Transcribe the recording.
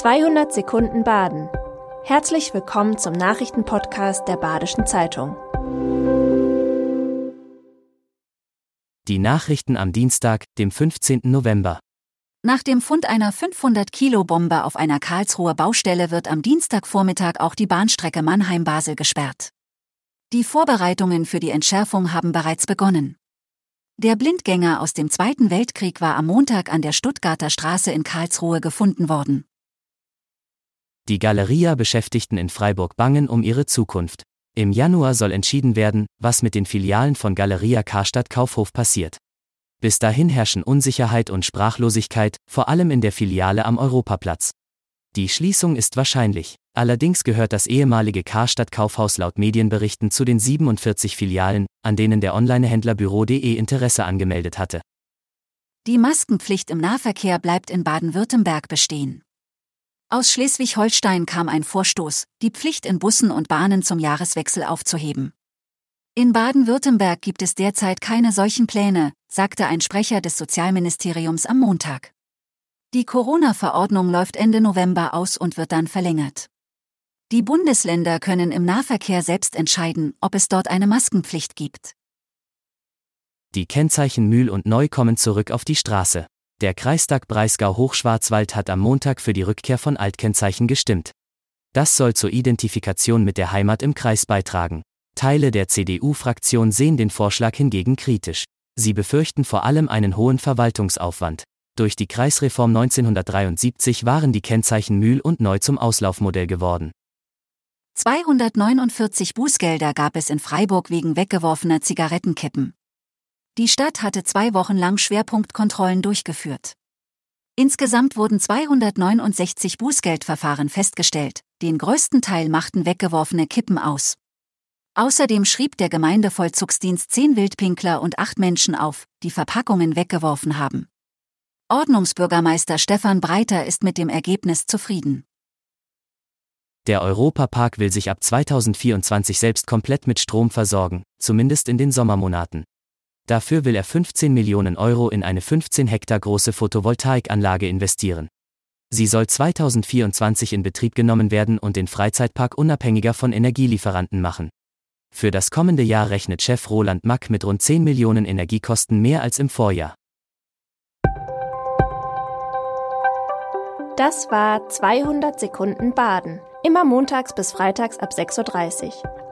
200 Sekunden Baden. Herzlich willkommen zum Nachrichtenpodcast der Badischen Zeitung. Die Nachrichten am Dienstag, dem 15. November. Nach dem Fund einer 500-Kilo-Bombe auf einer Karlsruher Baustelle wird am Dienstagvormittag auch die Bahnstrecke Mannheim-Basel gesperrt. Die Vorbereitungen für die Entschärfung haben bereits begonnen. Der Blindgänger aus dem Zweiten Weltkrieg war am Montag an der Stuttgarter Straße in Karlsruhe gefunden worden. Die Galeria-Beschäftigten in Freiburg bangen um ihre Zukunft. Im Januar soll entschieden werden, was mit den Filialen von Galeria Karstadt Kaufhof passiert. Bis dahin herrschen Unsicherheit und Sprachlosigkeit, vor allem in der Filiale am Europaplatz. Die Schließung ist wahrscheinlich. Allerdings gehört das ehemalige Karstadt Kaufhaus laut Medienberichten zu den 47 Filialen, an denen der Onlinehändler Büro.de Interesse angemeldet hatte. Die Maskenpflicht im Nahverkehr bleibt in Baden-Württemberg bestehen. Aus Schleswig-Holstein kam ein Vorstoß, die Pflicht in Bussen und Bahnen zum Jahreswechsel aufzuheben. In Baden-Württemberg gibt es derzeit keine solchen Pläne, sagte ein Sprecher des Sozialministeriums am Montag. Die Corona-Verordnung läuft Ende November aus und wird dann verlängert. Die Bundesländer können im Nahverkehr selbst entscheiden, ob es dort eine Maskenpflicht gibt. Die Kennzeichen Mühl und Neu kommen zurück auf die Straße. Der Kreistag Breisgau-Hochschwarzwald hat am Montag für die Rückkehr von Altkennzeichen gestimmt. Das soll zur Identifikation mit der Heimat im Kreis beitragen. Teile der CDU-Fraktion sehen den Vorschlag hingegen kritisch. Sie befürchten vor allem einen hohen Verwaltungsaufwand. Durch die Kreisreform 1973 waren die Kennzeichen Mühl und Neu zum Auslaufmodell geworden. 249 Bußgelder gab es in Freiburg wegen weggeworfener Zigarettenkippen. Die Stadt hatte zwei Wochen lang Schwerpunktkontrollen durchgeführt. Insgesamt wurden 269 Bußgeldverfahren festgestellt, den größten Teil machten weggeworfene Kippen aus. Außerdem schrieb der Gemeindevollzugsdienst zehn Wildpinkler und acht Menschen auf, die Verpackungen weggeworfen haben. Ordnungsbürgermeister Stefan Breiter ist mit dem Ergebnis zufrieden. Der Europapark will sich ab 2024 selbst komplett mit Strom versorgen, zumindest in den Sommermonaten. Dafür will er 15 Millionen Euro in eine 15 Hektar große Photovoltaikanlage investieren. Sie soll 2024 in Betrieb genommen werden und den Freizeitpark unabhängiger von Energielieferanten machen. Für das kommende Jahr rechnet Chef Roland Mack mit rund 10 Millionen Energiekosten mehr als im Vorjahr. Das war 200 Sekunden Baden. Immer montags bis freitags ab 6.30 Uhr.